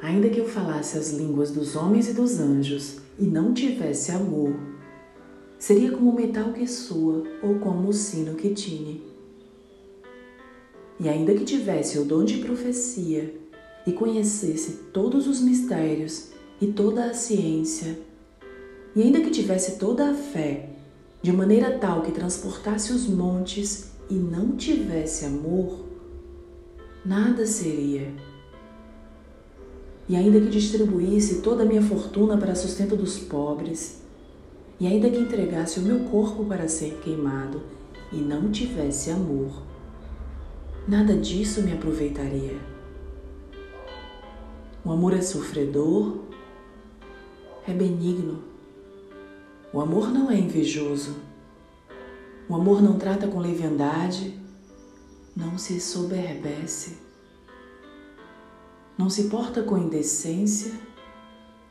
Ainda que eu falasse as línguas dos homens e dos anjos e não tivesse amor, seria como o metal que soa ou como o sino que tine. E ainda que tivesse o dom de profecia e conhecesse todos os mistérios e toda a ciência, e ainda que tivesse toda a fé, de maneira tal que transportasse os montes e não tivesse amor, nada seria e ainda que distribuísse toda a minha fortuna para sustento dos pobres, e ainda que entregasse o meu corpo para ser queimado e não tivesse amor, nada disso me aproveitaria. O amor é sofredor, é benigno. O amor não é invejoso. O amor não trata com leviandade, não se soberbece não se porta com indecência,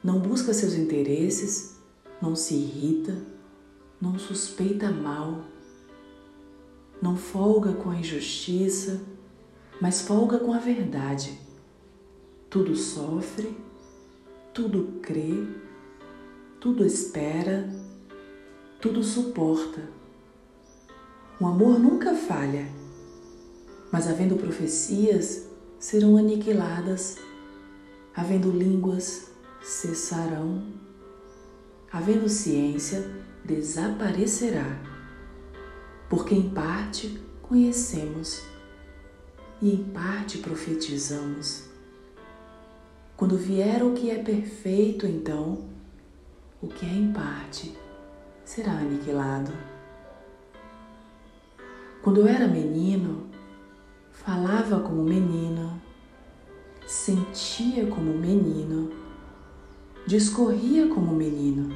não busca seus interesses, não se irrita, não suspeita mal, não folga com a injustiça, mas folga com a verdade. Tudo sofre, tudo crê, tudo espera, tudo suporta. O amor nunca falha, mas havendo profecias, serão aniquiladas, havendo línguas, cessarão, havendo ciência, desaparecerá, porque em parte conhecemos e em parte profetizamos. Quando vier o que é perfeito, então, o que é em parte será aniquilado. Quando eu era menino, falava como menino, sentia como menino, discorria como menino.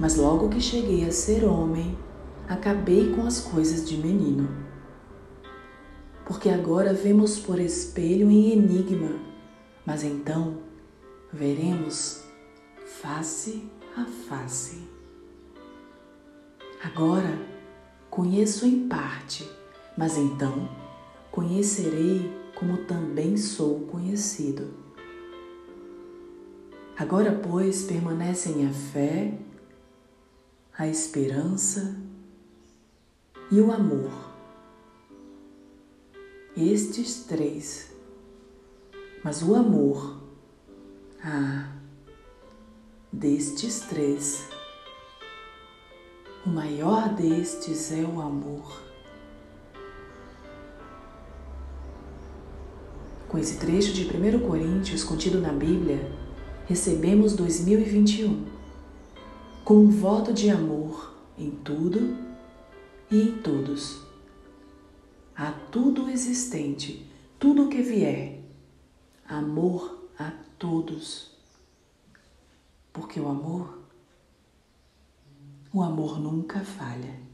Mas logo que cheguei a ser homem, acabei com as coisas de menino. Porque agora vemos por espelho em enigma, mas então veremos face a face. Agora conheço em parte, mas então conhecerei como também sou conhecido. Agora, pois, permanecem a fé, a esperança e o amor. Estes três. Mas o amor, ah, destes três, o maior destes é o amor. Com esse trecho de 1 Coríntios contido na Bíblia, recebemos 2021 com um voto de amor em tudo e em todos. A tudo existente, tudo o que vier, amor a todos. Porque o amor, o amor nunca falha.